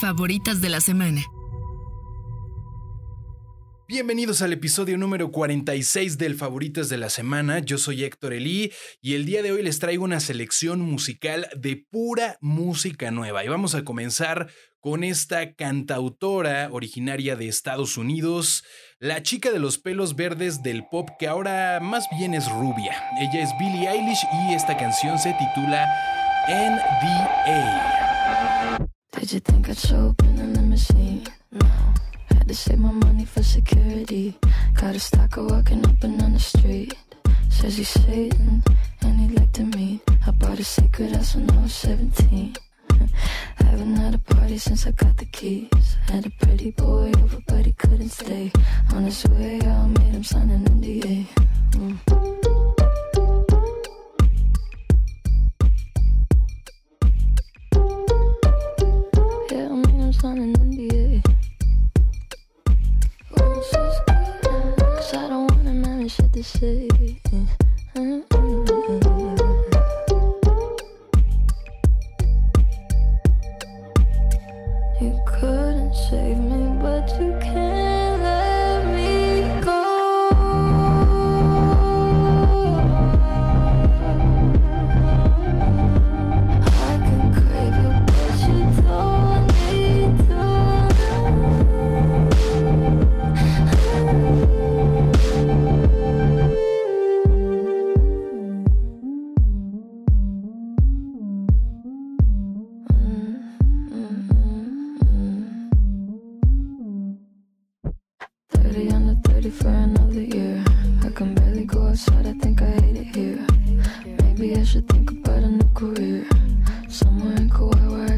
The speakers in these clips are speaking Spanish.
Favoritas de la semana. Bienvenidos al episodio número 46 del Favoritas de la Semana. Yo soy Héctor Elí y el día de hoy les traigo una selección musical de pura música nueva. Y vamos a comenzar con esta cantautora originaria de Estados Unidos, la chica de los pelos verdes del pop que ahora más bien es rubia. Ella es Billie Eilish y esta canción se titula NDA. Had to save my money for security. Got a stalker walking up and down the street. Says he's Satan and he'd like to meet. I bought a secret house when I was 17. Haven't had a party since I got the keys. Had a pretty boy over, but he couldn't stay. On his way, I made him sign an NDA. Mm. say. Uh, uh, uh, uh. I should think about a new career. Somewhere in Kauai where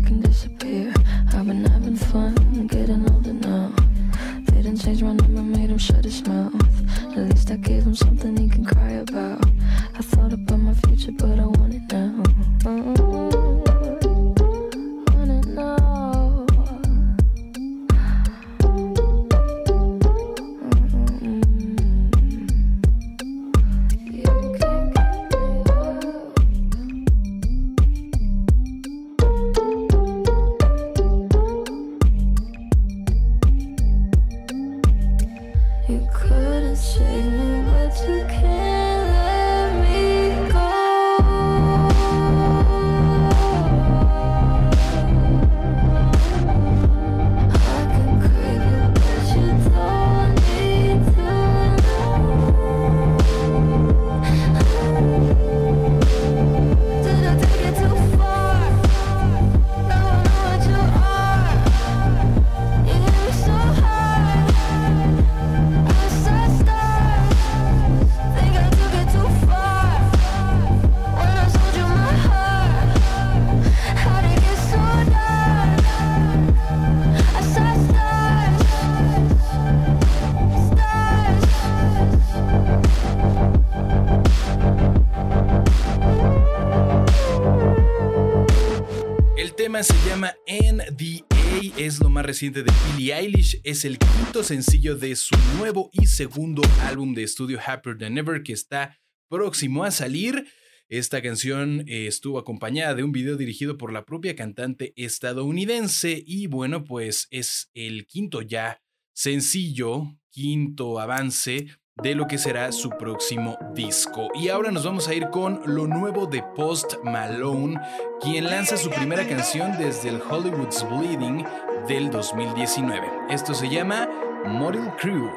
reciente de Billie Eilish, es el quinto sencillo de su nuevo y segundo álbum de estudio Happier Than Ever que está próximo a salir. Esta canción eh, estuvo acompañada de un video dirigido por la propia cantante estadounidense y bueno, pues es el quinto ya sencillo, quinto avance de lo que será su próximo disco. Y ahora nos vamos a ir con lo nuevo de Post Malone, quien lanza su primera canción desde el Hollywood's Bleeding del 2019. Esto se llama Model Crew.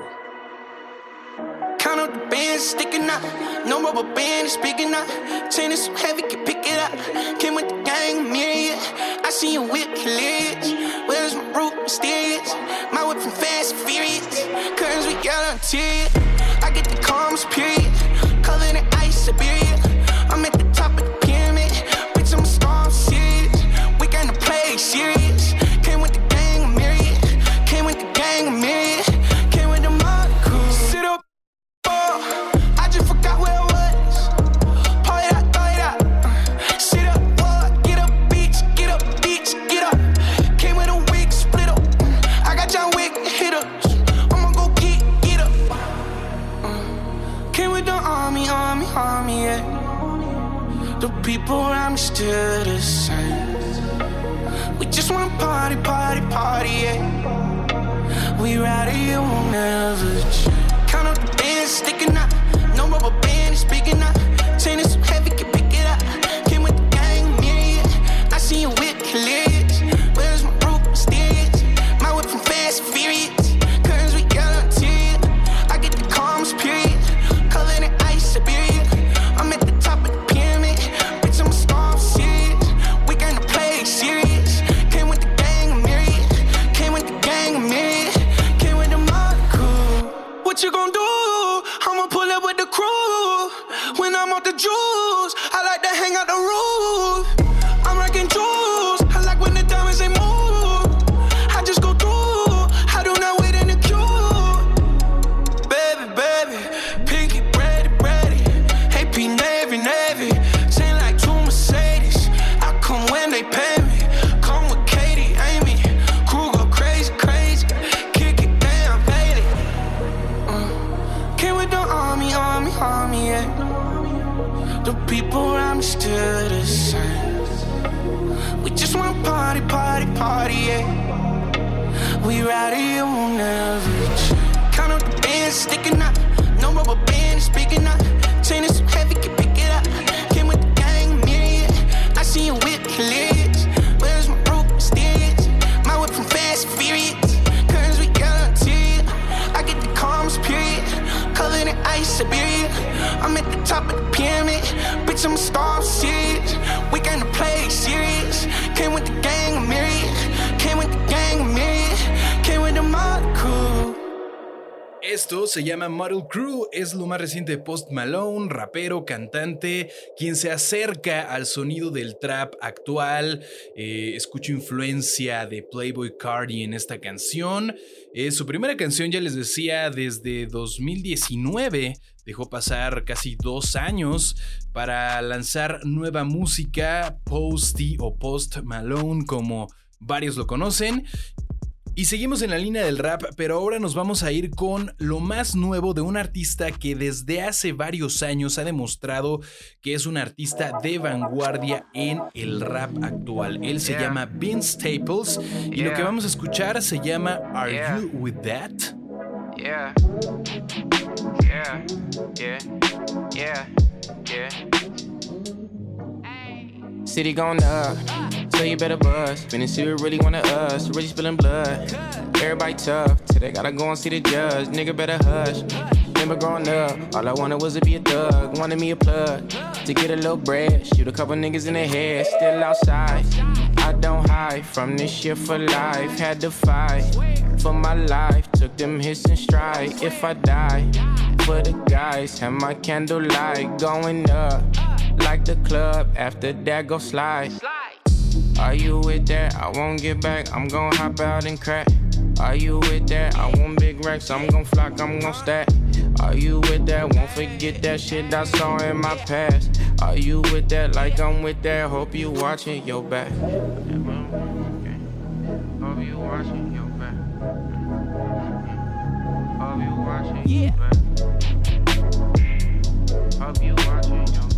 I see you. Where's my root? My fast furious. I get the calms, period. Covered in ice, Siberia. the. We just wanna party, party, party, yeah. We rowdy, you will never es lo más reciente de Post Malone, rapero, cantante, quien se acerca al sonido del trap actual. Eh, escucho influencia de Playboy Cardi en esta canción. Eh, su primera canción, ya les decía, desde 2019. Dejó pasar casi dos años para lanzar nueva música, Posty o Post Malone, como varios lo conocen. Y seguimos en la línea del rap, pero ahora nos vamos a ir con lo más nuevo de un artista que desde hace varios años ha demostrado que es un artista de vanguardia en el rap actual. Él se Yeah. llama Vince Staples y lo que vamos a escuchar se llama Are Yeah. You With That? Yeah. Yeah. Yeah. Yeah. Yeah. City going up, so you better buzz. See who really wanna us, really spilling blood. Everybody tough, today gotta go and see the judge. Nigga better hush. Remember growing up, all I wanted was to be a thug. Wanted me a plug to get a little bread. Shoot a couple niggas in the head, still outside. I don't hide from this shit for life. Had to fight for my life. Took them hits and stride. If I die, for the guys, have my candlelight going up like the club. After that, go slide. Are you with that? I won't get back. I'm gon' hop out and crack. Are you with that? I want big racks. I'm gon' flock. I'm gon' stack. Are you with that? Won't forget that shit I saw in my past. Are you with that? Like I'm with that. Hope you watching your back. Hope you watching your back. Hope you watching your back. Hope you watching your back.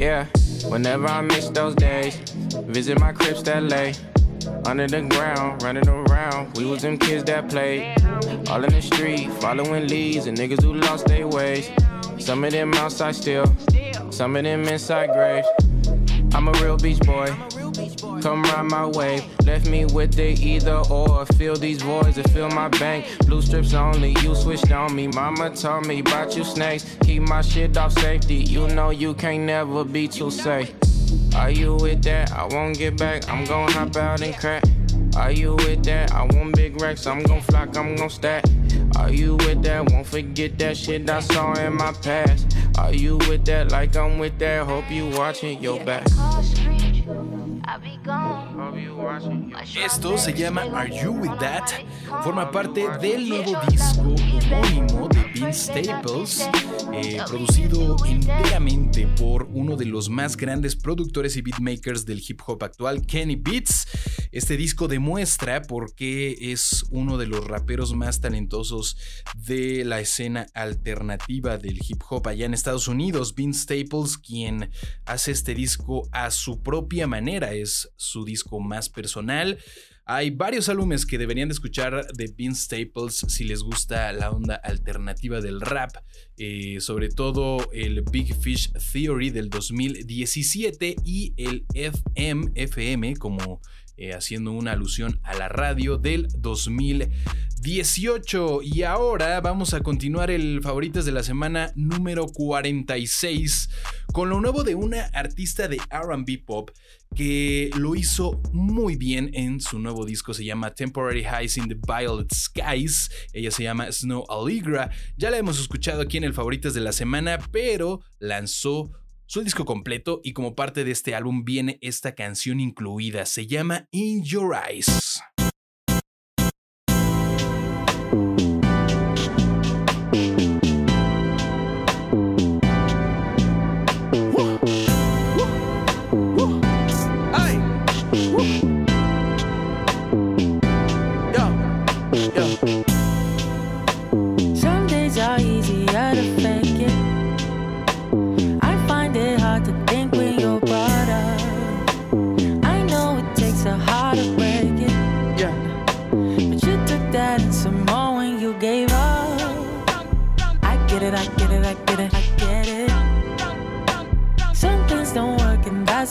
Yeah, whenever I miss those days, visit my cribs that lay. Under the ground, running around, we was them kids that played. All in the street, following leads and niggas who lost their ways. Some of them outside still, some of them inside graves. I'm a real beach boy. Come ride my wave. Left me with the either or. Fill these voids and fill my bank. Blue strips only. You switched on me. Mama told me about you snakes. Keep my shit off safety. You know you can't never be too safe. Are you with that? I won't get back. I'm gon' hop out and crack. Are you with that? I want big racks. I'm gon' flock. I'm gon' stack. Are you with that? Won't forget that shit I saw in my past. Are you with that? Like I'm with that. Hope you watching your back. Esto se llama Are You With That? Forma parte del nuevo disco homónimo de Vince Staples, eh, producido enteramente por uno de los más grandes productores y beatmakers del hip hop actual, Kenny Beats. Este disco demuestra por qué es uno de los raperos más talentosos de la escena alternativa del hip hop allá en Estados Unidos. Vince Staples, quien hace este disco a su propia manera, es su disco más personal. Hay varios álbumes que deberían de escuchar de Vince Staples si les gusta la onda alternativa del rap, eh, sobre todo el Big Fish Theory del 2017 y el FM, FM como eh, haciendo una alusión a la radio del 2018. Y ahora vamos a continuar el favoritas de la semana número 46 con lo nuevo de una artista de RB Pop que lo hizo muy bien en su nuevo disco, se llama Temporary Highs in the Violet Skies, ella se llama Snow Allegra, ya la hemos escuchado aquí en el Favoritas de la Semana, pero lanzó su disco completo y como parte de este álbum viene esta canción incluida, se llama In Your Eyes.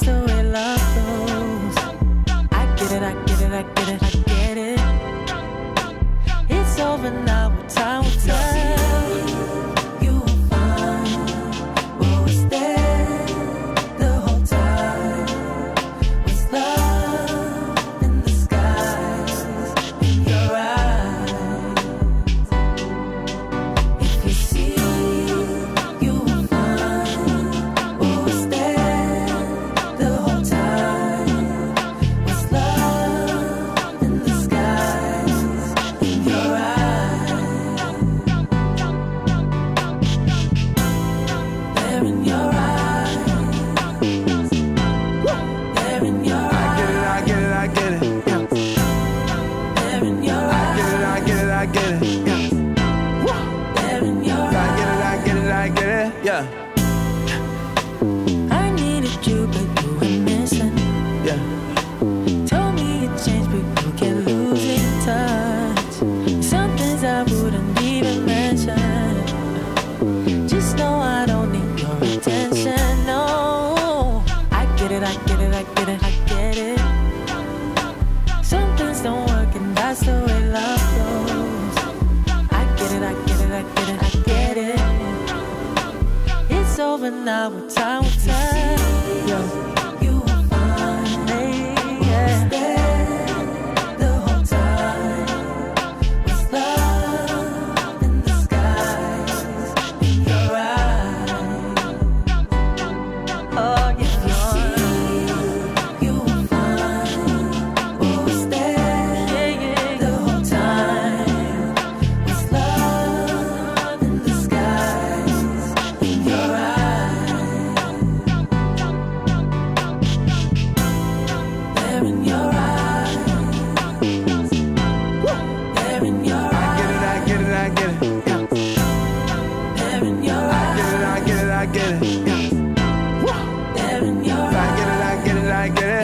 So.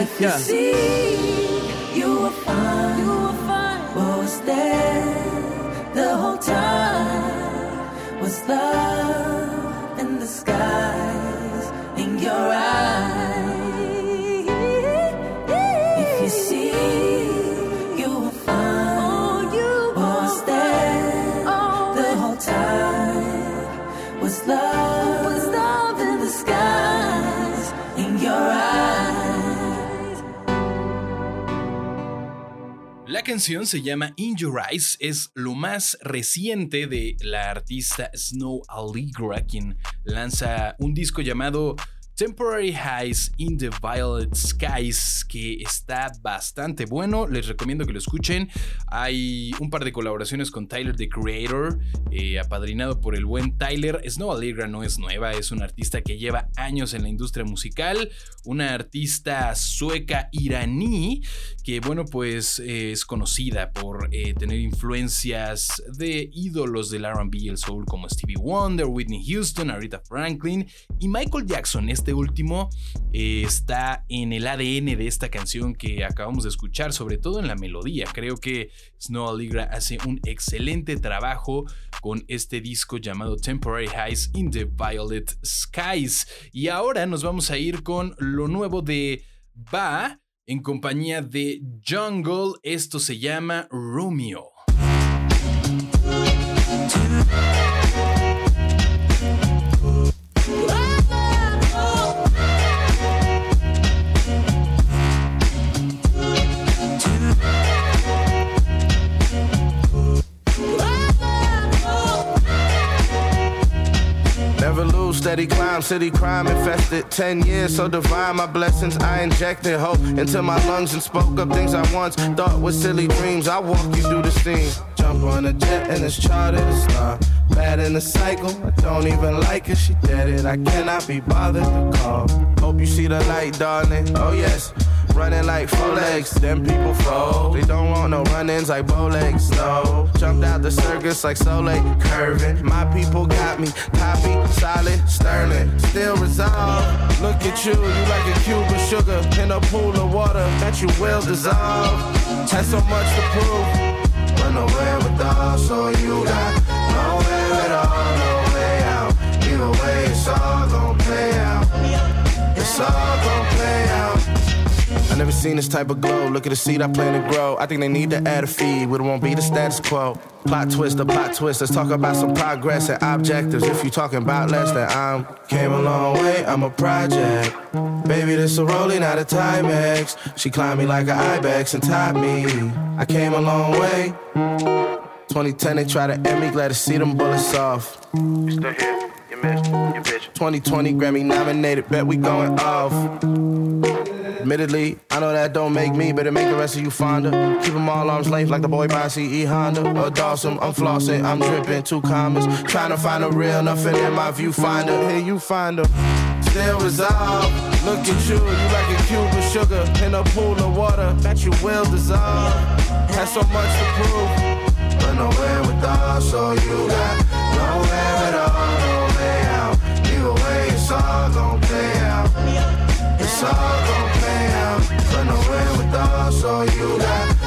It, I. You Yeah. see, you were fine. You were fine. What was there the whole time was love in the skies in your eyes. Canción se llama In Your Eyes, es lo más reciente de la artista Snow Allegra, quien lanza un disco llamado Temporary Highs in the Violet Skies, que está bastante bueno. Les recomiendo que lo escuchen. Hay un par de colaboraciones con Tyler the Creator, eh, apadrinado por el buen Tyler. Snow Allegra no es nueva, es una artista que lleva años en la industria musical, una artista sueca iraní que, bueno, pues es conocida por eh, tener influencias de ídolos del RB y el soul como Stevie Wonder, Whitney Houston, Aretha Franklin y Michael Jackson. Este último eh, está en el ADN de esta canción que acabamos de escuchar, sobre todo en la melodía. Creo que Snow Allegra hace un excelente trabajo con este disco llamado Temporary Highs in the Violet Skies. Y ahora nos vamos a ir con lo nuevo de Ba en compañía de Jungle. Esto se llama Romeo. Steady climb, city crime infested. Ten years, so divine, my blessings. I injected hope into my lungs and spoke up things I once thought were silly dreams. I walk you through the scene. Jump on a jet and it's charted a star. Bad in the cycle, I don't even like her, she dead it. I cannot be bothered to call. Hope you see the light, darling. Oh, yes. Running like four legs, then people fold. They don't want no run-ins like bow legs, no. Jumped out the circus like Soleil, curving. My people got me, poppy, solid, sterling. Still resolved. Look at you, you like a cube of sugar in a pool of water that you will dissolve. Had so much to prove, but nowhere with all, so you got nowhere at all, no way out. Either way, it's all gon' play out. It's all gon' play out. I never seen this type of glow. Look at the seed I plan to grow. I think they need to add a feed, but it won't be the status quo. Plot twist, a plot twist. Let's talk about some progress and objectives. If you talking about less than I'm came a long way. I'm a project. Baby, this a rolling out of Timex. She climbed me like an ibex and tied me. I came a long way. 2010, they try to end me. Glad to see them bullets off. Still here? You missed. You bitch. 2020 Grammy nominated. Bet we going off. Admittedly, I know that don't make me, but it make the rest of you fonder. Keep them all arms length like the boy by CE Honda. Or Dawson, I'm flossing, I'm dripping, two commas. Trying to find a real nothing in my viewfinder. Here you find them. Still resolved. Look at you, you like a cube of sugar in a pool of water that you will dissolve. Had so much to prove, but nowhere with all, so you got nowhere at all, gon' play out. It's all gon' play out, but nowhere with all, so you got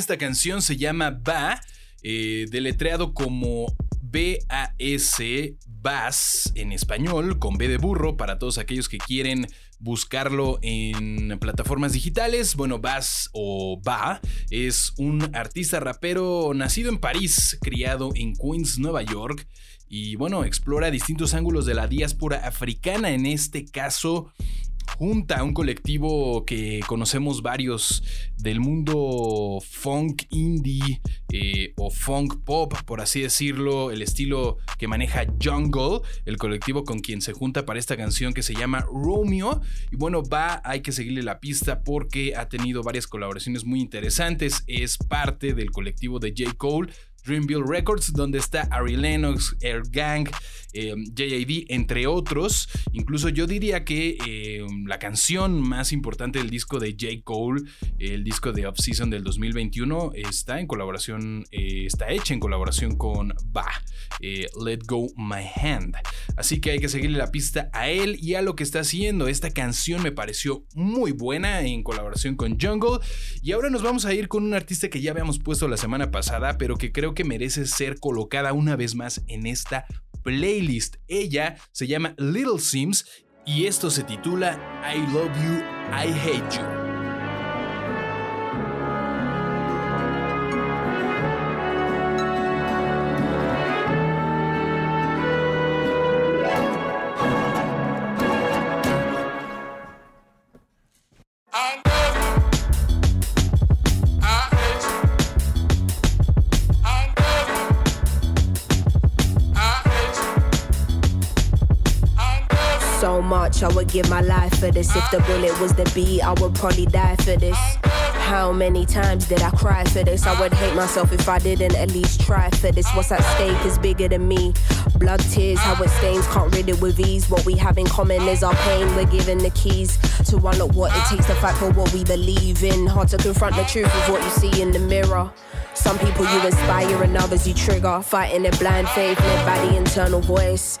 esta canción se llama Ba, eh, deletreado como B-A-S, Bass en español, con B de burro, para todos aquellos que quieren buscarlo en plataformas digitales. Bueno, Bass o Ba es un artista rapero nacido en París, criado en Queens, Nueva York. Y bueno, explora distintos ángulos de la diáspora africana, en este caso junta un colectivo que conocemos varios del mundo funk indie eh, o funk pop, por así decirlo, el estilo que maneja Jungle, el colectivo con quien se junta para esta canción que se llama Romeo. Y bueno, va, hay que seguirle la pista porque ha tenido varias colaboraciones muy interesantes. Es parte del colectivo de J. Cole. Dreamville Records, donde está Ari Lennox, Air Gang, eh, JID, entre otros. Incluso yo diría que eh, la canción más importante del disco de J. Cole, el disco de Off Season del 2021, está en colaboración, eh, está hecha en colaboración con Ba, eh, Let Go My Hand. Así que hay que seguirle la pista a él y a lo que está haciendo. Esta canción me pareció muy buena en colaboración con Jungle. Y ahora nos vamos a ir con un artista que ya habíamos puesto la semana pasada, pero que creo que merece ser colocada una vez más en esta playlist. Ella se llama Little Sims y esto se titula I Love You, I Hate You. Much I would give my life for this. If the bullet was the beat, I would probably die for this. How many times did I cry for this? I would hate myself if I didn't at least try for this. What's at stake is bigger than me. Blood, tears, how it stains, can't rid it with ease. What we have in common is our pain. We're given the keys to unlock what it takes to fight for what we believe in. Hard to confront the truth of what you see in the mirror. Some people you inspire and others you trigger. Fighting in blind faith led by the internal voice.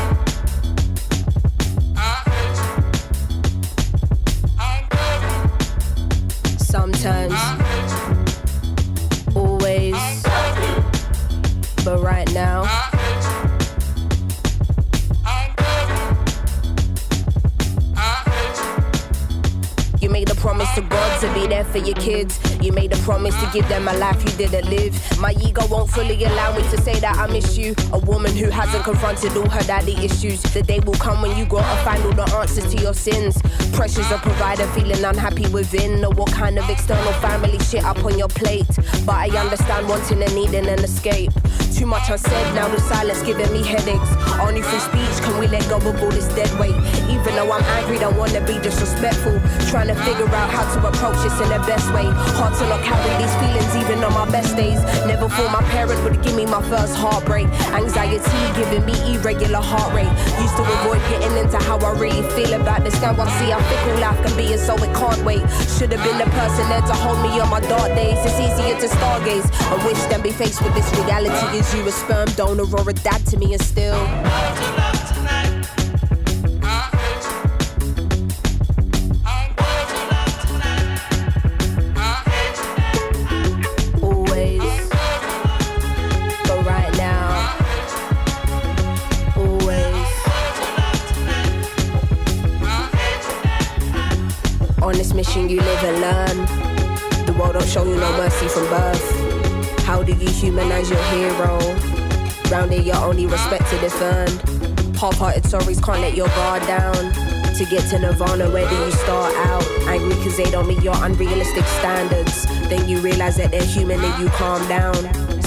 But right now. You made a promise to God to be there for your kids. You made a promise to give them a life you didn't live. My ego won't fully allow me to say that I miss you. A woman who hasn't confronted all her daddy issues. The day will come when you up, find all the answers to your sins. Pressures of provider, feeling unhappy within. Or what kind of external family shit up on your plate. But I understand wanting and needing an escape. Too much unsaid, now the silence giving me headaches. Only through speech can we let go of all this dead weight. Even though I'm angry, don't wanna be disrespectful. Trying to figure out how to approach this in the best way. Hard to not carry these feelings even on my best days. Never thought my parents would give me my first heartbreak. Anxiety giving me irregular heart rate. Used to avoid getting into how I really feel about this. Now I see how fickle life can be, and so it can't wait. Should have been the person there to hold me on my dark days. It's easier to stargaze and wish than be faced with this reality. Is you a sperm donor or a dad to me, and still. You live and learn. The world don't show you no mercy from birth. How do you humanize your hero? Round here, you're only respected if earned. Half-hearted stories can't let your guard down. To get to Nirvana, where do you start out? Angry cause they don't meet your unrealistic standards. Then you realize that they're human and you calm down.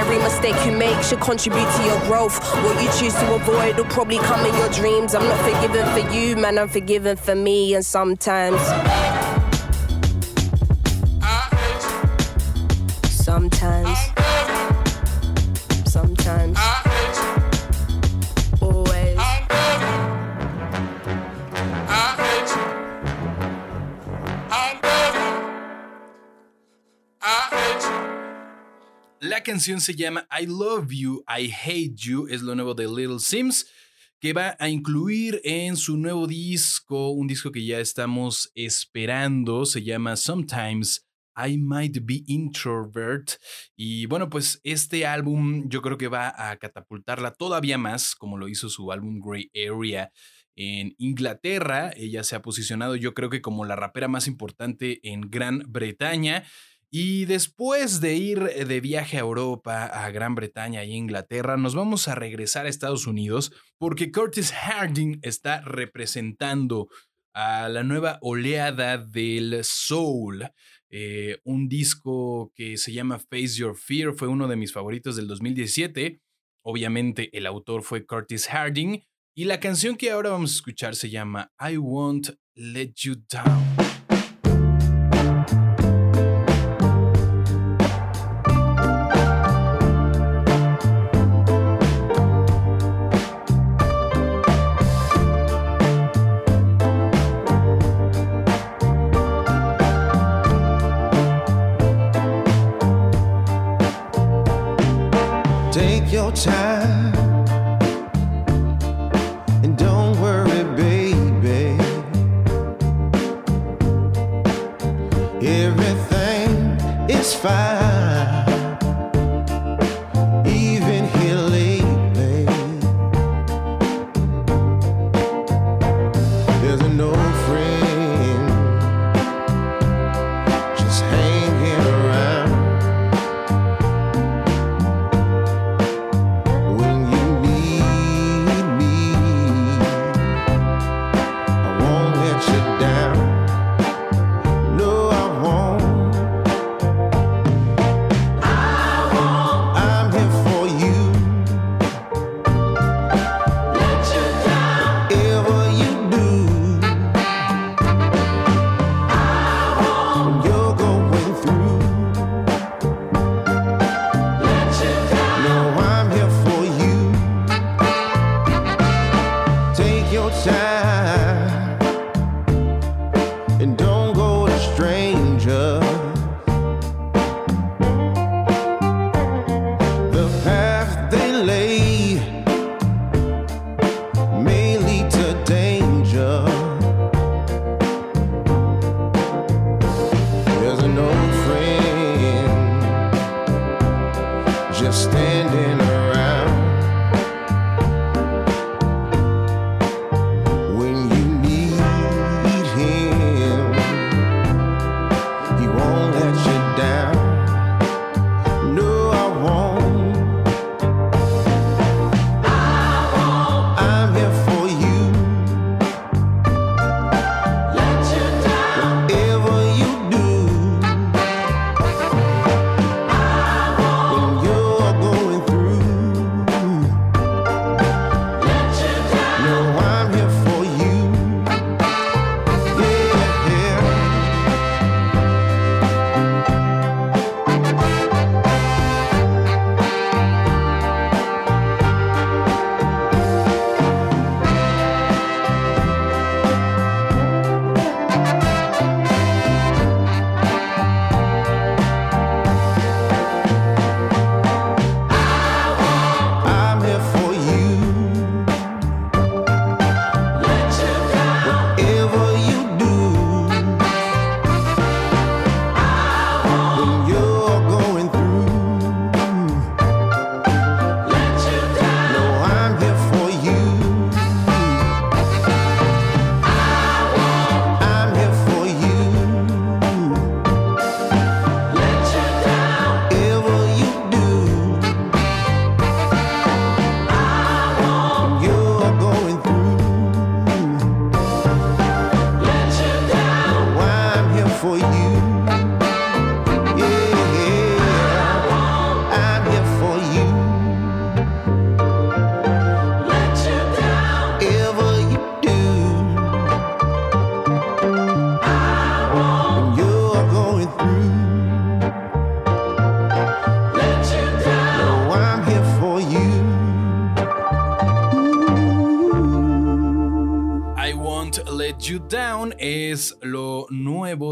Every mistake you make should contribute to your growth. What you choose to avoid will probably come in your dreams. I'm not forgiven for you, man, I'm forgiven for me, and sometimes. Canción se llama I Love You, I Hate You, es lo nuevo de Little Sims, que va a incluir en su nuevo disco, un disco que ya estamos esperando, se llama Sometimes I Might Be Introvert. Y bueno, pues este álbum yo creo que va a catapultarla todavía más, como lo hizo su álbum Grey Area en Inglaterra. Ella se ha posicionado yo creo que como la rapera más importante en Gran Bretaña. Y después de ir de viaje a Europa, a Gran Bretaña y Inglaterra, nos vamos a regresar a Estados Unidos porque Curtis Harding está representando a la nueva oleada del soul. Eh, un disco que se llama Face Your Fear fue uno de mis favoritos del 2017. Obviamente el autor fue Curtis Harding y la canción que ahora vamos a escuchar se llama I Won't Let You Down. Time.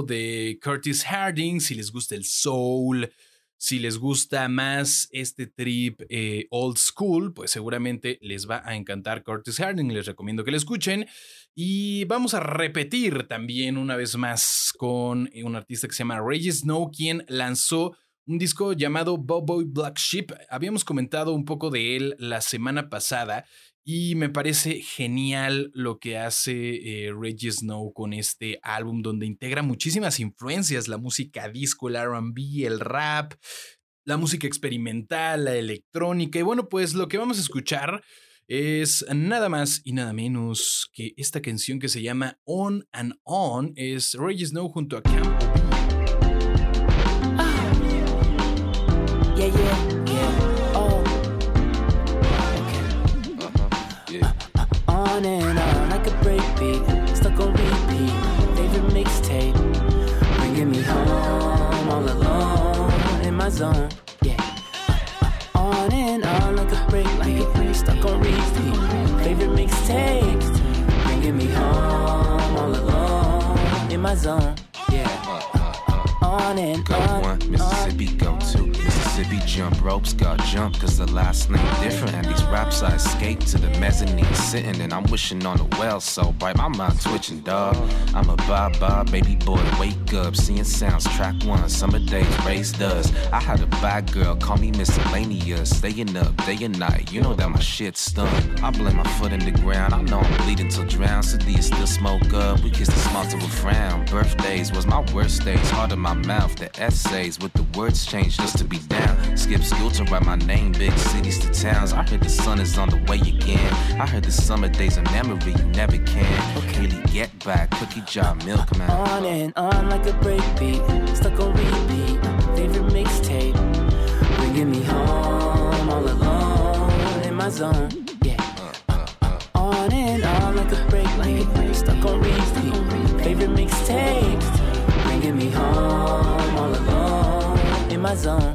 De Curtis Harding. Si les gusta el soul, si les gusta más este trip eh, old school, pues seguramente les va a encantar Curtis Harding. Les recomiendo que lo escuchen. Y vamos a repetir también una vez más con un artista que se llama Reggie Snow, quien lanzó un disco llamado Bob Boy Black Sheep. Habíamos comentado un poco de él la semana pasada y me parece genial lo que hace eh, Reggie Snow con este álbum donde integra muchísimas influencias, la música disco, el RB, el rap, la música experimental, la electrónica. Y bueno, pues lo que vamos a escuchar es nada más y nada menos que esta canción que se llama On and On. Es Reggie Snow junto a Camp. Zone. Yeah. Uh, uh, uh, on and on. Jump ropes got jumped cause the last name different. And these raps I escaped to the mezzanine sitting and I'm wishing on a well so bright. My mind twitching, dog. I'm a bye bye baby boy, wake up. Seeing sounds, track one, summer days raised us. I had a bad girl, call me miscellaneous. Staying up day and night, you know that my shit's stung. I blame my foot in the ground, I know I'm bleeding till drown. You still smoke up? We kiss the a frown. Birthdays was my worst days, hard in my mouth. The essays with the words changed just to be down. Skip school to write my name, big cities to towns. I heard the sun is on the way again. I heard the summer days a memory you never can. Really get back, cookie jar milkman. On and on like a breakbeat, stuck on repeat. Favorite mixtape, bringing me home all alone in my zone. Yeah. On and on like a breakbeat, stuck on repeat. Favorite mixtape, bringing me home all alone in my zone.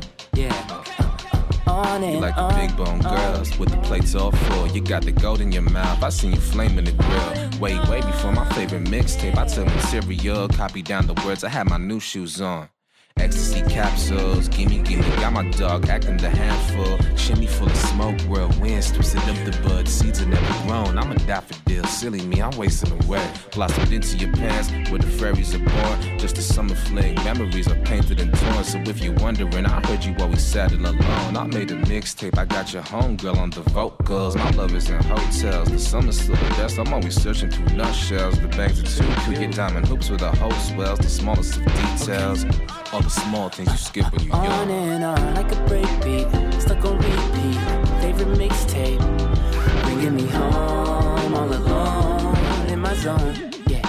On You and like the big bone girls with the plates all full. You got the gold in your mouth. I seen you flame in the grill. Way, way before my favorite mixtape. I took material, copy down the words. I had my new shoes on. Ecstasy capsules, gimme, gimme. Got my dog acting the handful. Shimmy full of smoke, whirlwinds, twisted up the bud. Seeds are never grown. I'm a daffodil, silly me, I'm wasting away. Blossomed into your pants where the fairies are born. Just a summer fling, memories are painted and torn. So if you're wondering, I heard you always saddle alone. I made a mixtape, I got your homegirl on the vocals. My love is in hotels, the summer's still the best. I'm always searching through nutshells. The bags are too cute, get diamond hoops with a whole swells. The smallest of details, all the small things you skip when you're On young. and on like a breakbeat, stuck on repeat. Favorite mixtape, bringing me home all alone in my zone. Yeah.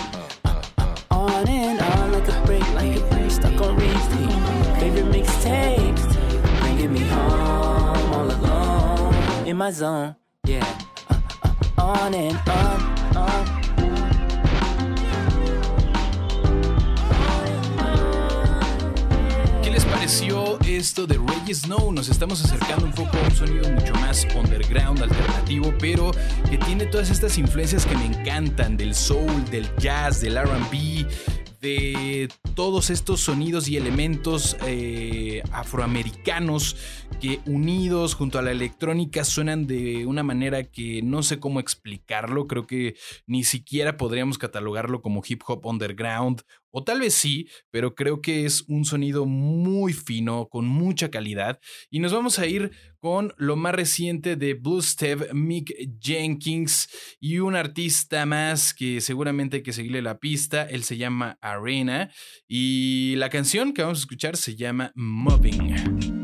On and on like a breakbeat, stuck on repeat. Favorite mixtape, bringing me home all alone in my zone. Yeah. Uh, uh, on and on, on. Pareció esto de Reggie Snow? Nos estamos acercando un poco a un sonido mucho más underground, alternativo, pero que tiene todas estas influencias que me encantan, del soul, del jazz, del RB, de todos estos sonidos y elementos eh, afroamericanos que unidos junto a la electrónica suenan de una manera que no sé cómo explicarlo, creo que ni siquiera podríamos catalogarlo como hip hop underground, o tal vez sí, pero creo que es un sonido muy fino, con mucha calidad, y nos vamos a ir con lo más reciente de Blue Step, Mick Jenkins y un artista más que seguramente hay que seguirle la pista, él se llama Arena y la canción que vamos a escuchar se llama Moving.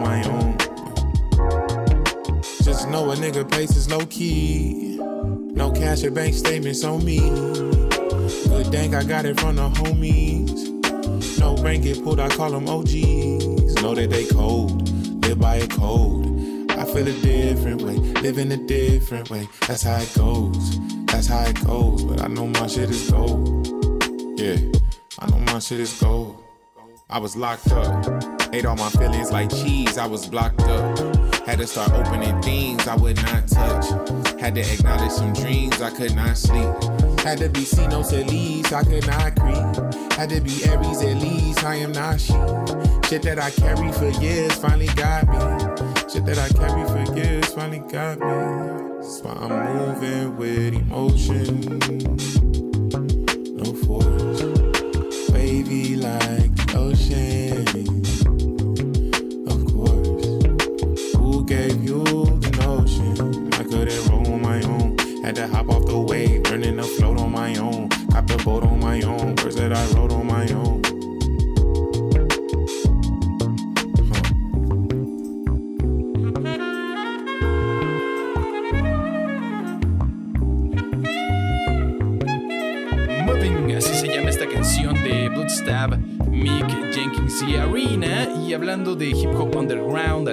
a nigga pace is low key. No cash or bank statements on me. Good dank, I got it from the homies. No rank get pulled, I call them OGs. Know that they cold, live by a code. I feel a different way, live in a different way. That's how it goes, that's how it goes. But I know my shit is gold. Yeah, I know my shit is gold. I was locked up. Ate all my feelings like cheese, I was blocked up. Had to start opening things I would not touch. Had to acknowledge some dreams I could not sleep. Had to be Sinos at least, I could not creep. Had to be Aries at least, I am not she. Shit that I carry for years finally got me. Shit that I carry for years finally got me. That's why I'm moving with emotion.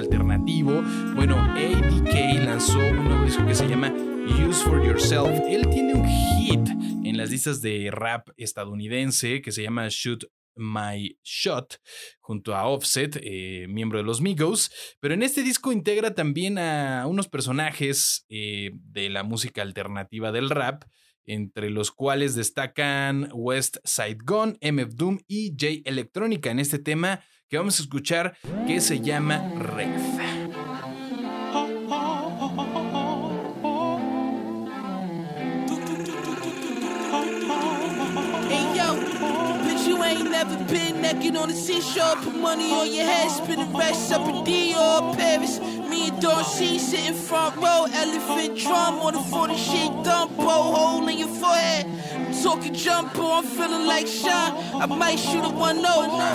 Alternativo, bueno, ADK lanzó un nuevo disco que se llama Use for Yourself. Él tiene un hit en las listas de rap estadounidense que se llama Shoot My Shot junto a Offset, eh, miembro de los Migos, pero en este disco integra también a unos personajes eh, de la música alternativa del rap, entre los cuales destacan West Side Gun, MF Doom y J Electrónica en este tema que vamos a escuchar que se llama Ref. Hey yo, bitch, you ain't never been naked on the seashore. Put money on your head, spin the rest up in Dior, Paris. Me and Don C sitting front row, elephant drum on the 40 shit dump, hole in your forehead. I'm talking jumper, I'm feeling like Sean. I might shoot a 1 0.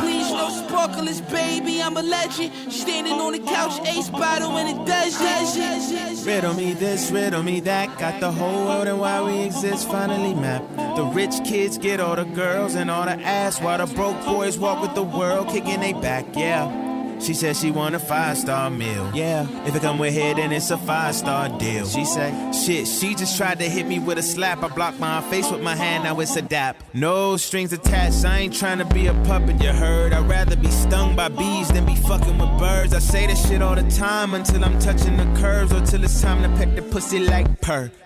Please, no sparklers, baby, I'm a legend. Standing on the couch, ace bottle in the desert. Riddle me this, riddle me that. Got the whole world and why we exist finally mapped. The rich kids get all the girls and all the ass, while the broke boys walk with the world kicking they back. Yeah. She said she want a five star meal. Yeah, if it come with her, then it's a five star deal. She say, shit, she just tried to hit me with a slap. I blocked my face with my hand, now it's a dap. No strings attached, I ain't trying to be a puppet, you heard. I'd rather be stung by bees than be fucking with birds. I say this shit all the time until I'm touching the curves or till it's time to peck the pussy like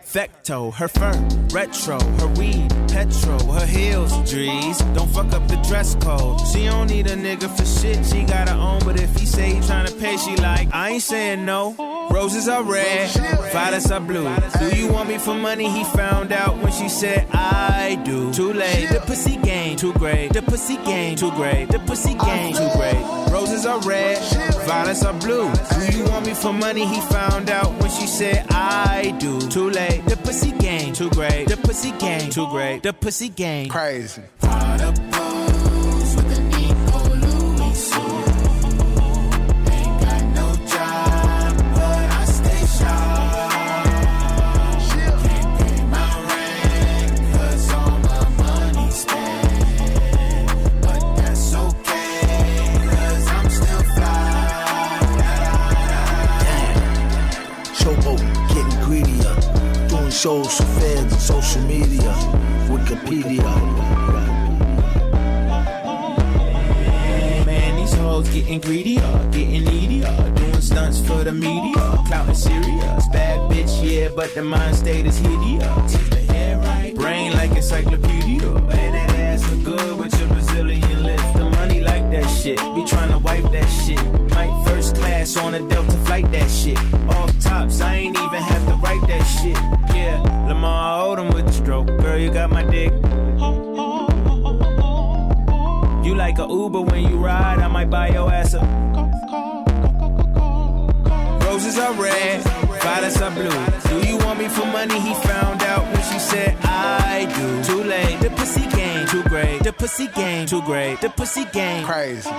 perfecto. Her fur, retro, her weed, petrol, her heels, Drees. Don't fuck up the dress code. She don't need a nigga for shit, she got her own. But if he say he tryna pay, she like, I ain't saying no. Roses are red, violets are blue. Do you want me for money? He found out when she said I do. Too late, the pussy game too great. The pussy game too great. The pussy game too great. Roses are red, violets are blue. Do you want me for money? He found out when she said I do. Too late, the pussy game too great. The pussy game too great. The pussy game crazy. Shows and social media. Wikipedia. Man, these hoes getting greedier, getting needier, doing stunts for the media, clout and serious. Bad bitch, yeah, but the mind state is hideous. Brain like encyclopedia. And that ass look good with your Brazilian lips. Like that shit, be trying to wipe that shit. Might first class on a Delta flight that shit. Off tops, I ain't even have to write that shit. Yeah, Lamar Odom with the stroke. Girl, you got my dick. You like a Uber when you ride, I might buy your ass a. Roses are red, violets are blue. Do you want me for money? He found out when she said I do. Too late, the pussy game too great. The pussy game too great. The pussy game crazy.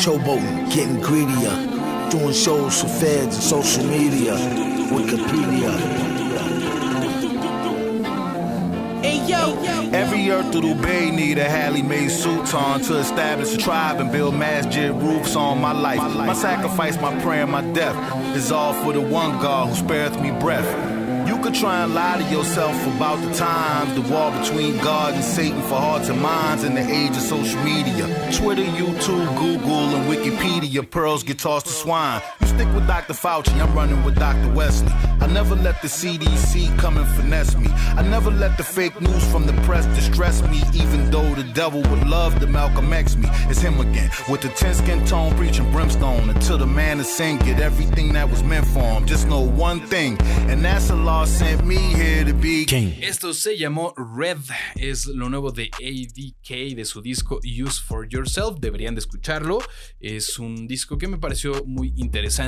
Showboating, getting greedier. Doing shows for feds and social media. Wikipedia. Hey yo, Every Earth Bay need a Halle made suiton to establish a tribe and build masjid roofs on my life. My sacrifice, my prayer, my death is all for the one God who spareth me breath. Could try and lie to yourself about the times, the war between God and Satan for hearts and minds in the age of social media. Twitter, YouTube, Google, and Wikipedia, pearls get tossed to swine. Stick with Dr. Fauci, I'm running with Dr. Wesley. I never let the CDC come and finesse me. I never let the fake news from the press distress me, even though the devil would love to Malcolm X me. It's him again, with the 10 skin tone, preaching brimstone. Until the man is sin, get everything that was meant for him. Just know one thing, and that's Allah sent me here to be king. Esto se llamó Red, es lo nuevo de ADK de su disco Use for Yourself, deberían de escucharlo, es un disco que me pareció muy interesante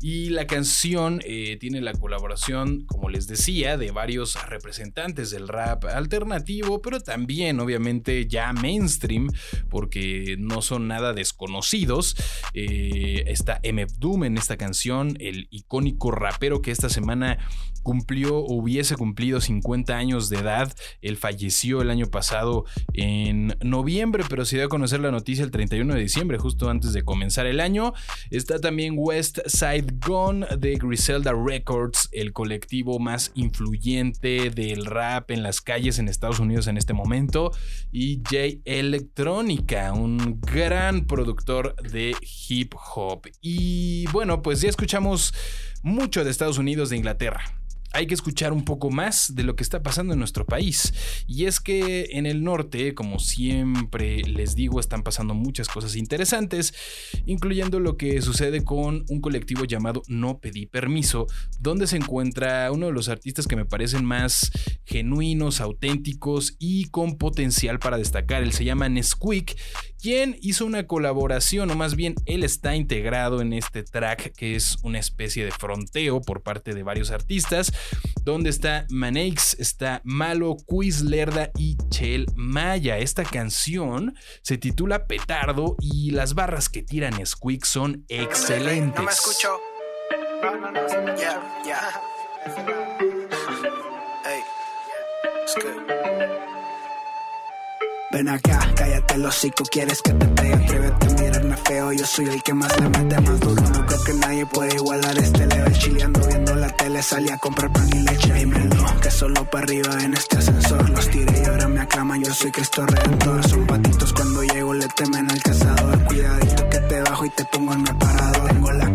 y la canción eh, tiene la colaboración, como les decía, de varios representantes del rap alternativo, pero también obviamente ya mainstream, porque no son nada desconocidos. Eh, está MF Doom en esta canción, el icónico rapero que esta semana cumplió o hubiese cumplido 50 años de edad. Él falleció el año pasado en noviembre, pero se dio a conocer la noticia el 31 de diciembre, justo antes de comenzar el año. Está también West Side Gun de Griselda Records, el colectivo más influyente del rap en las calles en Estados Unidos en este momento. Y J Electronica, un gran productor de hip hop. Y bueno, pues ya escuchamos mucho de Estados Unidos, de Inglaterra hay que escuchar un poco más de lo que está pasando en nuestro país. Y es que en el norte, como siempre les digo, están pasando muchas cosas interesantes, incluyendo lo que sucede con un colectivo llamado No Pedí Permiso, donde se encuentra uno de los artistas que me parecen más genuinos, auténticos y con potencial para destacar. Él se llama Nesquik quien hizo una colaboración, o más bien él está integrado en este track que es una especie de fronteo por parte de varios artistas, donde está Maneix, está Malo, Quiz Lerda y Chel Maya. Esta canción se titula Petardo y las barras que tiran Squeak son excelentes. No me escucho. Yeah, yeah. Hey, it's good. Ven acá, cállate el hocico, quieres que te pegue, atrévete a mirarme feo, yo soy el que más le mete más duro, no creo que nadie pueda igualar este level, chileando viendo la tele, salí a comprar pan y leche, dímelo, que solo para arriba en este ascensor, los tiré y ahora me aclaman, yo soy Cristo Redentor, son patitos cuando llego le temen al cazador, cuidadito que te bajo y te pongo en mi parador, tengo la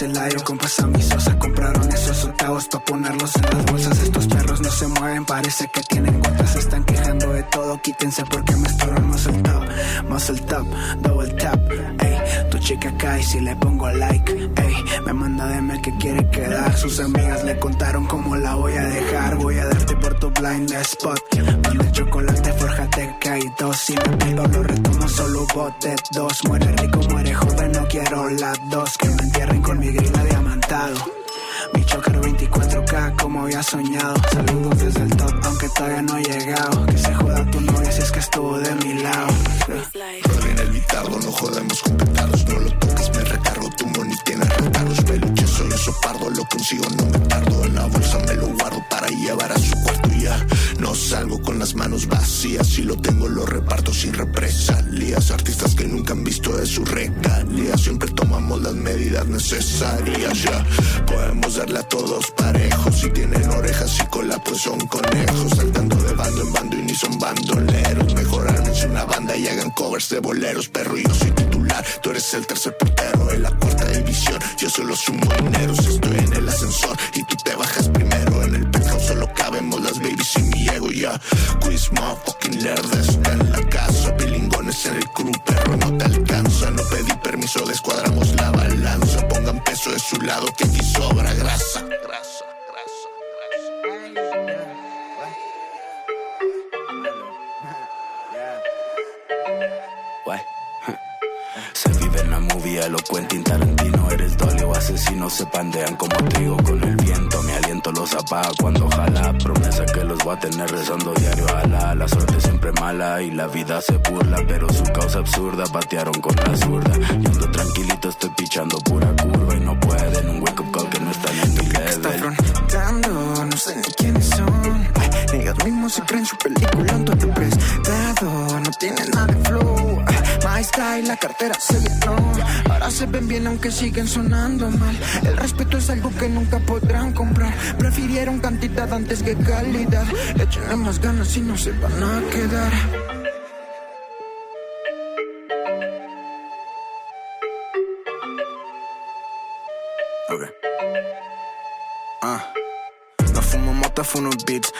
Layo, compas a mi sosa, compraron esos octavos para ponerlos en las bolsas, estos perros no se mueven, parece que tienen se están quejando de todo, quítense porque me estorban muscle top, muscle top, double tap, ey, tu chica cae si le pongo like, ey, me manda DM que quiere quedar, sus amigas le contaron cómo la voy a dejar, voy a darte por tu blind spot, con el chocolate forjate que hay dos, y me pido lo retomo solo bote dos, muere rico, muere joven, no quiero las dos, que me entierren con mi grila diamantado. Mi choker 24K como había soñado. Saludos desde el top aunque todavía no he llegado. Que se joda tu novia si es que estuvo de mi lado. Viene el bitardo, no jodemos con petardos No lo toques, me recargo, tu money tiene retardos Peluche, soy un sopardo, lo consigo, no me tardo. En la bolsa me lo guardo para llevar a su cuarto ya No salgo con las manos vacías. Si lo tengo lo reparto sin represalias. Artistas que nunca han visto de su regalía Siempre las medidas necesarias Ya. Podemos darle a todos parejos Si tienen orejas y cola pues son conejos. Saltando de bando en bando y ni son bandoleros. Mejor ármense una banda y hagan covers de boleros Perro. Yo soy titular, tú eres el tercer portero En la cuarta división, yo solo sumo dineros Estoy en el ascensor. Y tú te bajas primero En el penthouse solo cabemos las babies y mi ego ya. Quiz fucking lerda está en la casa Pilingones en el crew, perro no te alcanza. No pedí permiso, descuadramos la balanza. Pongan peso de su lado que aquí sobra grasa movie, lo Quentin Tarantino Eres dolly o asesino, se pandean como trigo con el viento Mi aliento los apaga cuando jala Promesa que los voy a tener rezando diario ala La suerte siempre mala y la vida se burla Pero su causa absurda, batearon con la zurda Yo ando tranquilito, estoy pichando pura curva Y no pueden, un wake up call que no está en mi level Dando, no sé ni quiénes son. Ay, ellos mismos se creen su película, un todo prestado. No tienen nada de flow. My Sky, la cartera se llenó. Ahora se ven bien aunque siguen sonando mal. El respeto es algo que nunca podrán comprar. Prefirieron cantidad antes que calidad. Échenle más ganas y no se van a quedar. Ok. Ah. No fumo mota, fumo beats.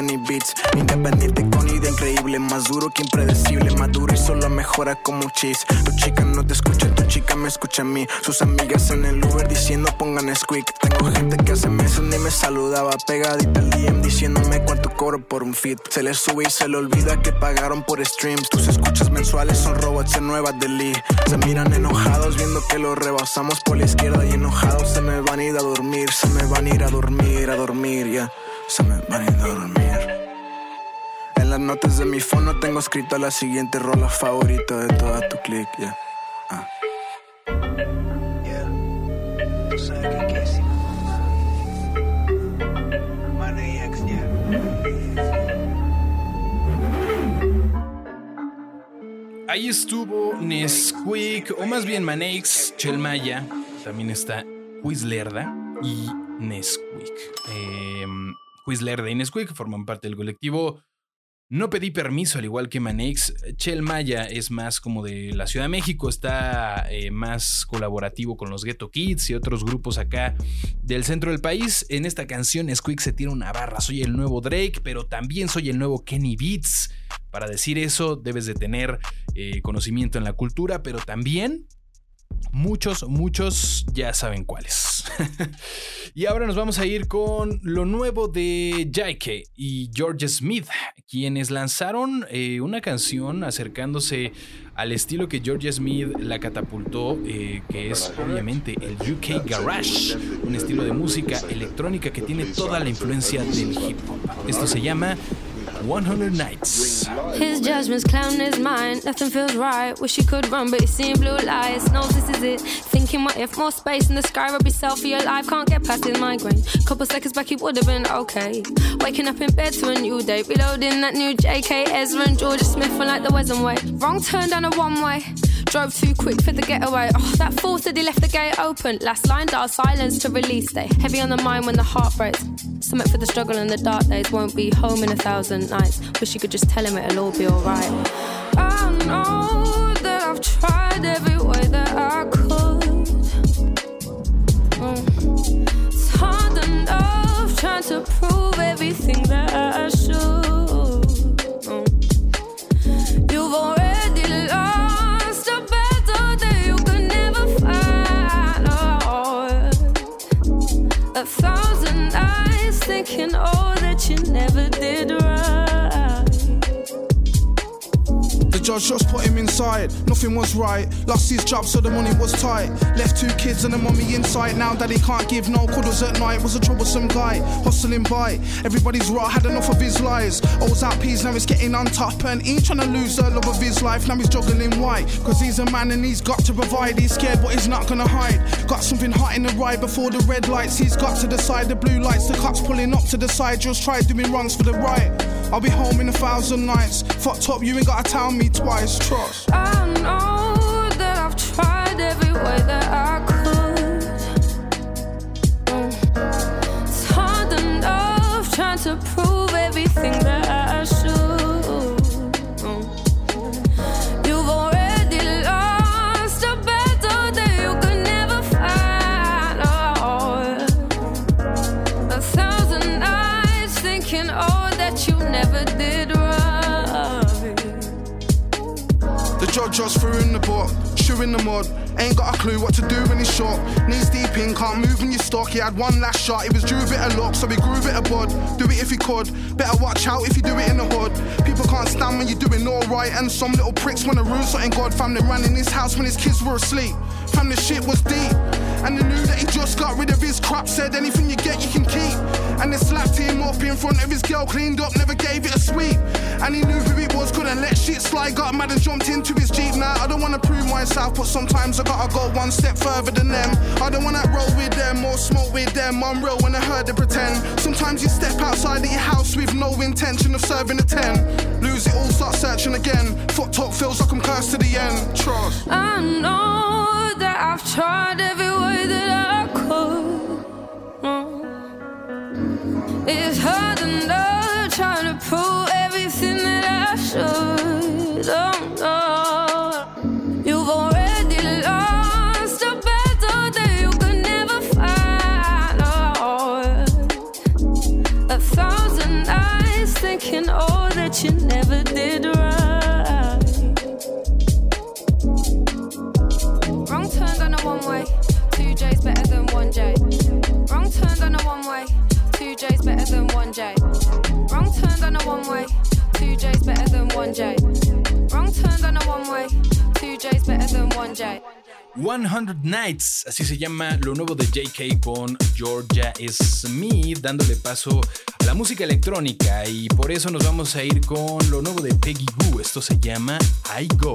Beats. Independiente con idea increíble, más duro que impredecible. Maduro y solo mejora como cheese. Tu chica no te escucha, tu chica me escucha a mí. Sus amigas en el Uber diciendo pongan squeak. Tengo gente que hace meses ni me saludaba. Pegadita al DM diciéndome cuánto cobro por un fit. Se le sube y se le olvida que pagaron por streams. Tus escuchas mensuales son robots en Nueva Delhi. Se miran enojados viendo que lo rebasamos por la izquierda y enojados se me van a ir a dormir. Se me van a ir a dormir, a dormir, ya. Se me van a ir a dormir. En las notas de mi fono tengo escrito la siguiente rola favorita de toda tu click, ya. Ah. Ahí estuvo Nesquik, o más bien Manex, Chelmaya, también está Quizlerda y Nesquik. Eh, Quizlerda y Nesquik forman parte del colectivo No pedí permiso, al igual que Manex. Chelmaya es más como de la Ciudad de México, está eh, más colaborativo con los Ghetto Kids y otros grupos acá del centro del país. En esta canción, Squeak se tira una barra. Soy el nuevo Drake, pero también soy el nuevo Kenny Beats. Para decir eso, debes de tener eh, conocimiento en la cultura, pero también muchos, muchos ya saben cuáles. y ahora nos vamos a ir con lo nuevo de Jaike y George Smith, quienes lanzaron eh, una canción acercándose al estilo que George Smith la catapultó, eh, que es obviamente el UK Garage, un estilo de música electrónica que tiene toda la influencia del hip hop. Esto se llama 100 Nights. His judgment's clouding his mind. Nothing feels right. Wish he could run, but he's seeing blue lights. Knows this is it. Thinking, what if more space in the sky? Rub yourself for your life. Can't get past his migraine. Couple seconds back, he would have been okay. Waking up in bed to a new day. Reloading that new JK, Ezra, and Georgia Smith were like the Wesson way. Wrong turn down a one way. Drove too quick for the getaway. Oh, that fool said he left the gate open. Last line, dial silence to release day. Heavy on the mind when the heart breaks. Summit for the struggle and the dark days. Won't be home in a thousand nights. Wish you could just tell him it'll all be alright. I know that I've tried every just put him inside, nothing was right. Lost his job, so the money was tight. Left two kids and a mommy inside. Now daddy can't give no cuddles at night. Was a troublesome guy, hustling by. Everybody's right, had enough of his lies. I was out peas, now he's getting on top. And he ain't trying to lose the love of his life. Now he's juggling white. Cause he's a man and he's got to provide. He's scared, but he's not gonna hide. Got something hot in the ride before the red lights. He's got to decide the blue lights. The cops pulling up to the side. Just try doing wrongs for the right. I'll be home in a thousand nights. Fuck up, you ain't gotta tell me twice. Trust. I know that I've tried every way that I could. It's hard enough trying to shoe in the mud. Ain't got a clue what to do when he's shot. Knees deep in, can't move when you stock. He had one last shot, he was due a bit of luck, so he grew a bit of bud. Do it if he could, better watch out if you do it in the hood. People can't stand when you're doing alright, and some little pricks wanna ruin something God. Family ran in his house when his kids were asleep. Family shit was deep, and they knew that he just got rid of his crap. Said anything you get, you can keep. And they slapped him up in front of his girl, cleaned up, never gave it a sweep. And he knew who it was, couldn't let shit slide. Got mad and jumped into his jeep. Now I don't wanna prove myself, but sometimes I gotta go one step further than them. I don't wanna roll with them or smoke with them. I'm real when I heard they pretend. Sometimes you step outside of your house with no intention of serving a ten. Lose it all, start searching again. Foot talk feels like I'm cursed to the end. Trust. I know that I've tried way that I could. It's hard enough trying to prove everything that I should. Oh, no. thinking all that you never did right. J's better than one J. Wrong turned on a one way. Two J's better than one J. Wrong turned on a one way. Two J's better than one J. Wrong turned on a one way. Two J's better than one J. 100 Nights, así se llama lo nuevo de JK con Georgia Smith, dándole paso a la música electrónica y por eso nos vamos a ir con lo nuevo de Peggy Goo. Esto se llama I Go.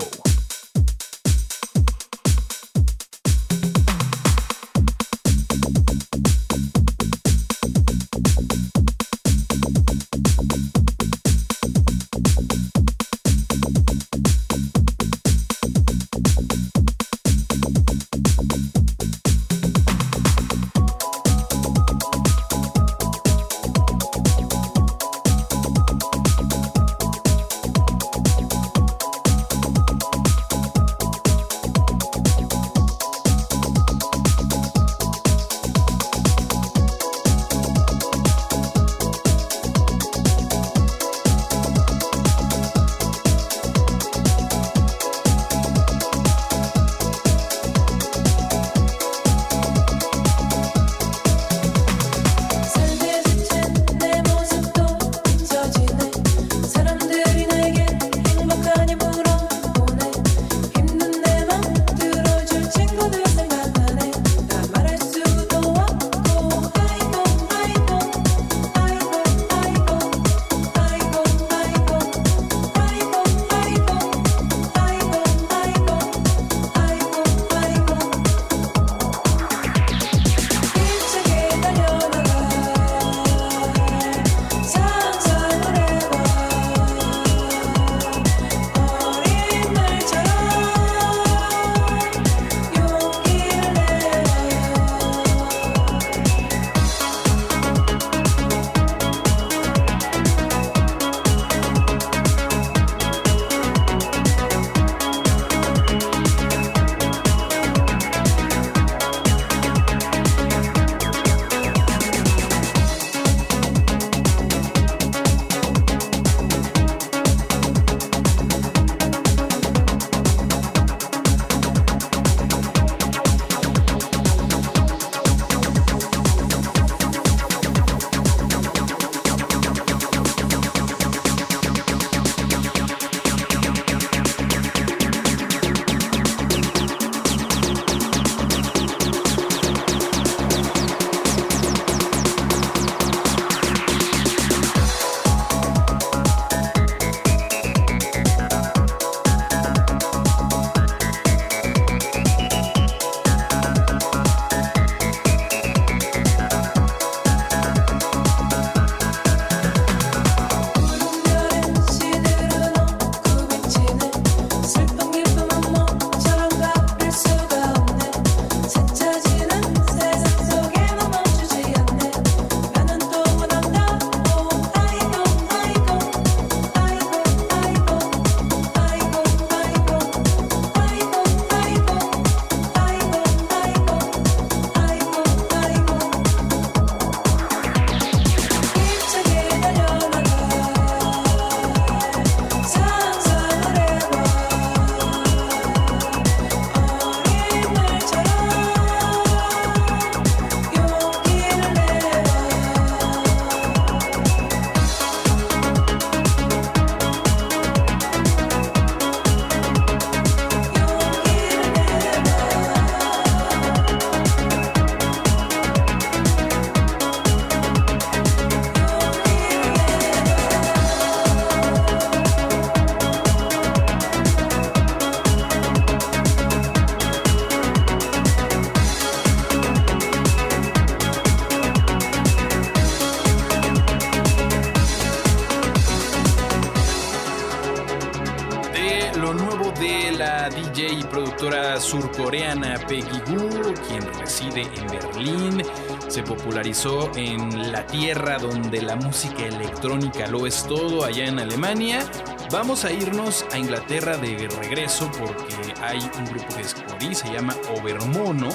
Se popularizó en la tierra donde la música electrónica lo es todo, allá en Alemania. Vamos a irnos a Inglaterra de regreso porque hay un grupo que descubrí, se llama Overmono.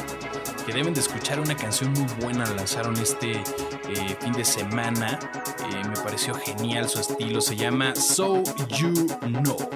que deben de escuchar una canción muy buena. Lanzaron este eh, fin de semana. Eh, me pareció genial su estilo. Se llama So You Know.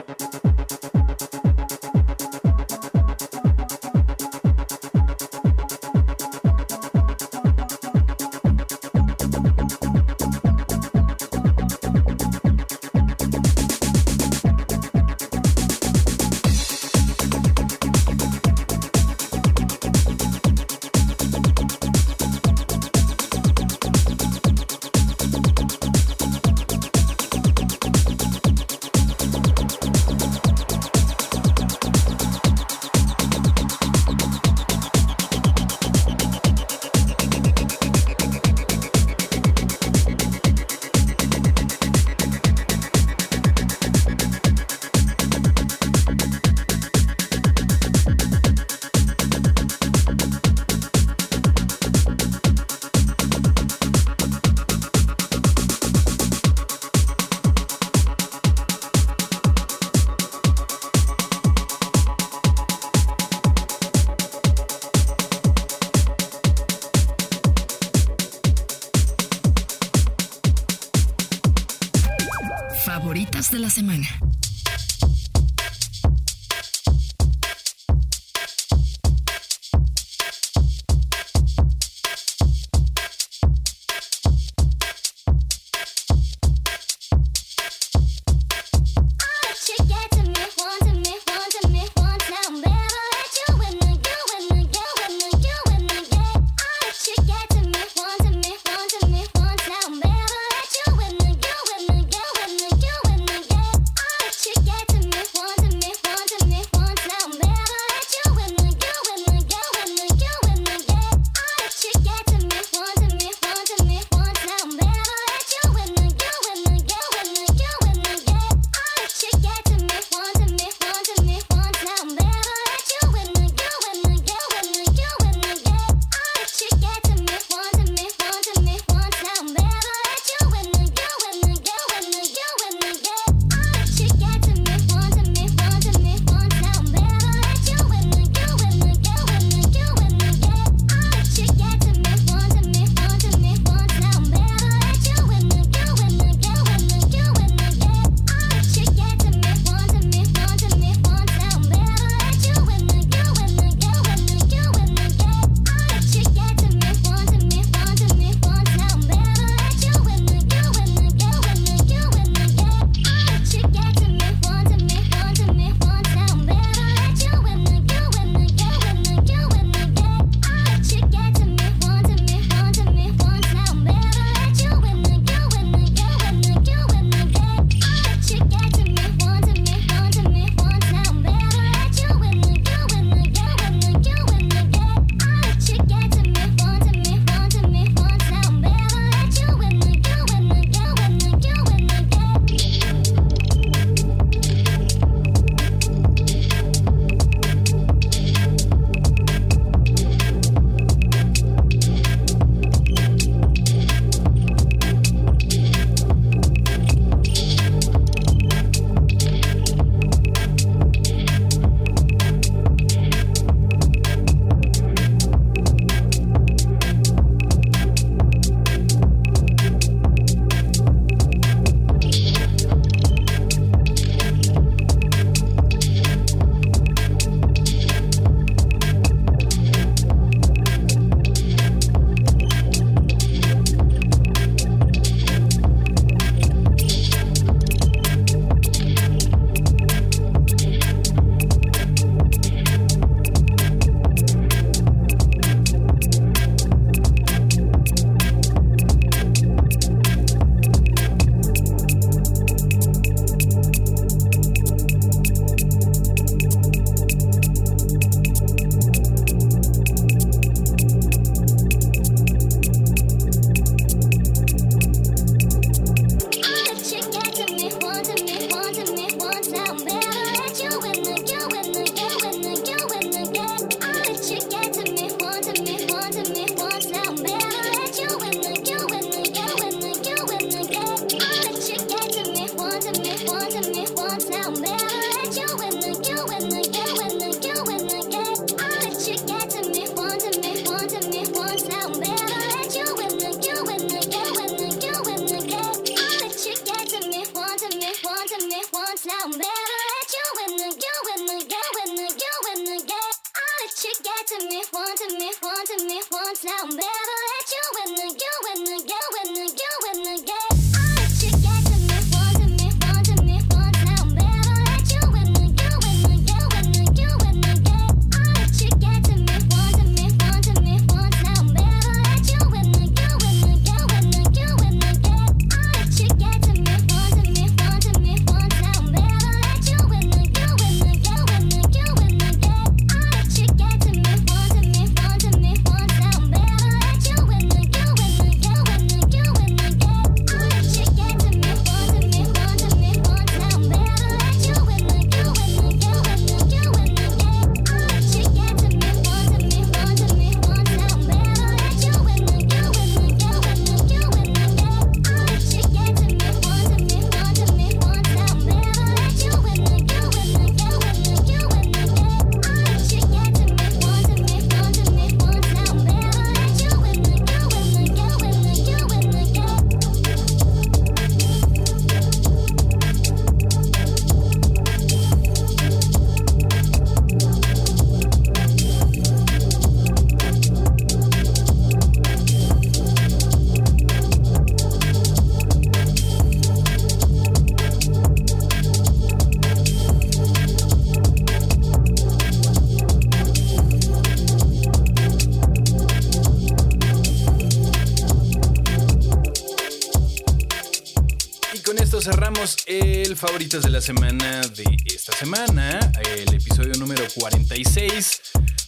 De la semana de esta semana, el episodio número 46.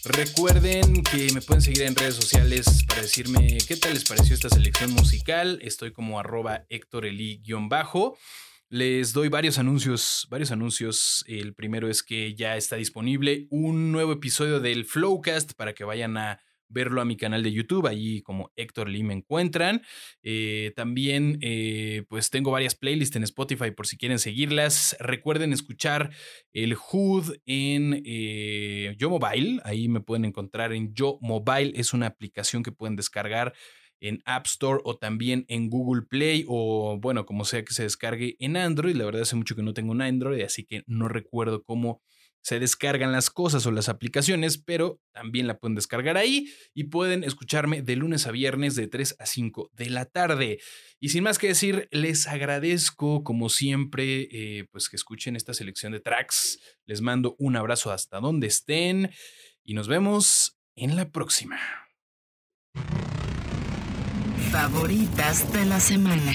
Recuerden que me pueden seguir en redes sociales para decirme qué tal les pareció esta selección musical. Estoy como arroba Héctor bajo Les doy varios anuncios, varios anuncios. El primero es que ya está disponible un nuevo episodio del Flowcast para que vayan a verlo a mi canal de YouTube, allí como Héctor Lee me encuentran. Eh, también, eh, pues tengo varias playlists en Spotify por si quieren seguirlas. Recuerden escuchar el Hood en eh, Yo Mobile, ahí me pueden encontrar en Yo Mobile, es una aplicación que pueden descargar en App Store o también en Google Play o bueno, como sea que se descargue en Android. La verdad hace mucho que no tengo un Android, así que no recuerdo cómo se descargan las cosas o las aplicaciones, pero también la pueden descargar ahí y pueden escucharme de lunes a viernes de 3 a 5 de la tarde. Y sin más que decir, les agradezco como siempre eh, pues que escuchen esta selección de tracks. Les mando un abrazo hasta donde estén y nos vemos en la próxima. Favoritas de la semana.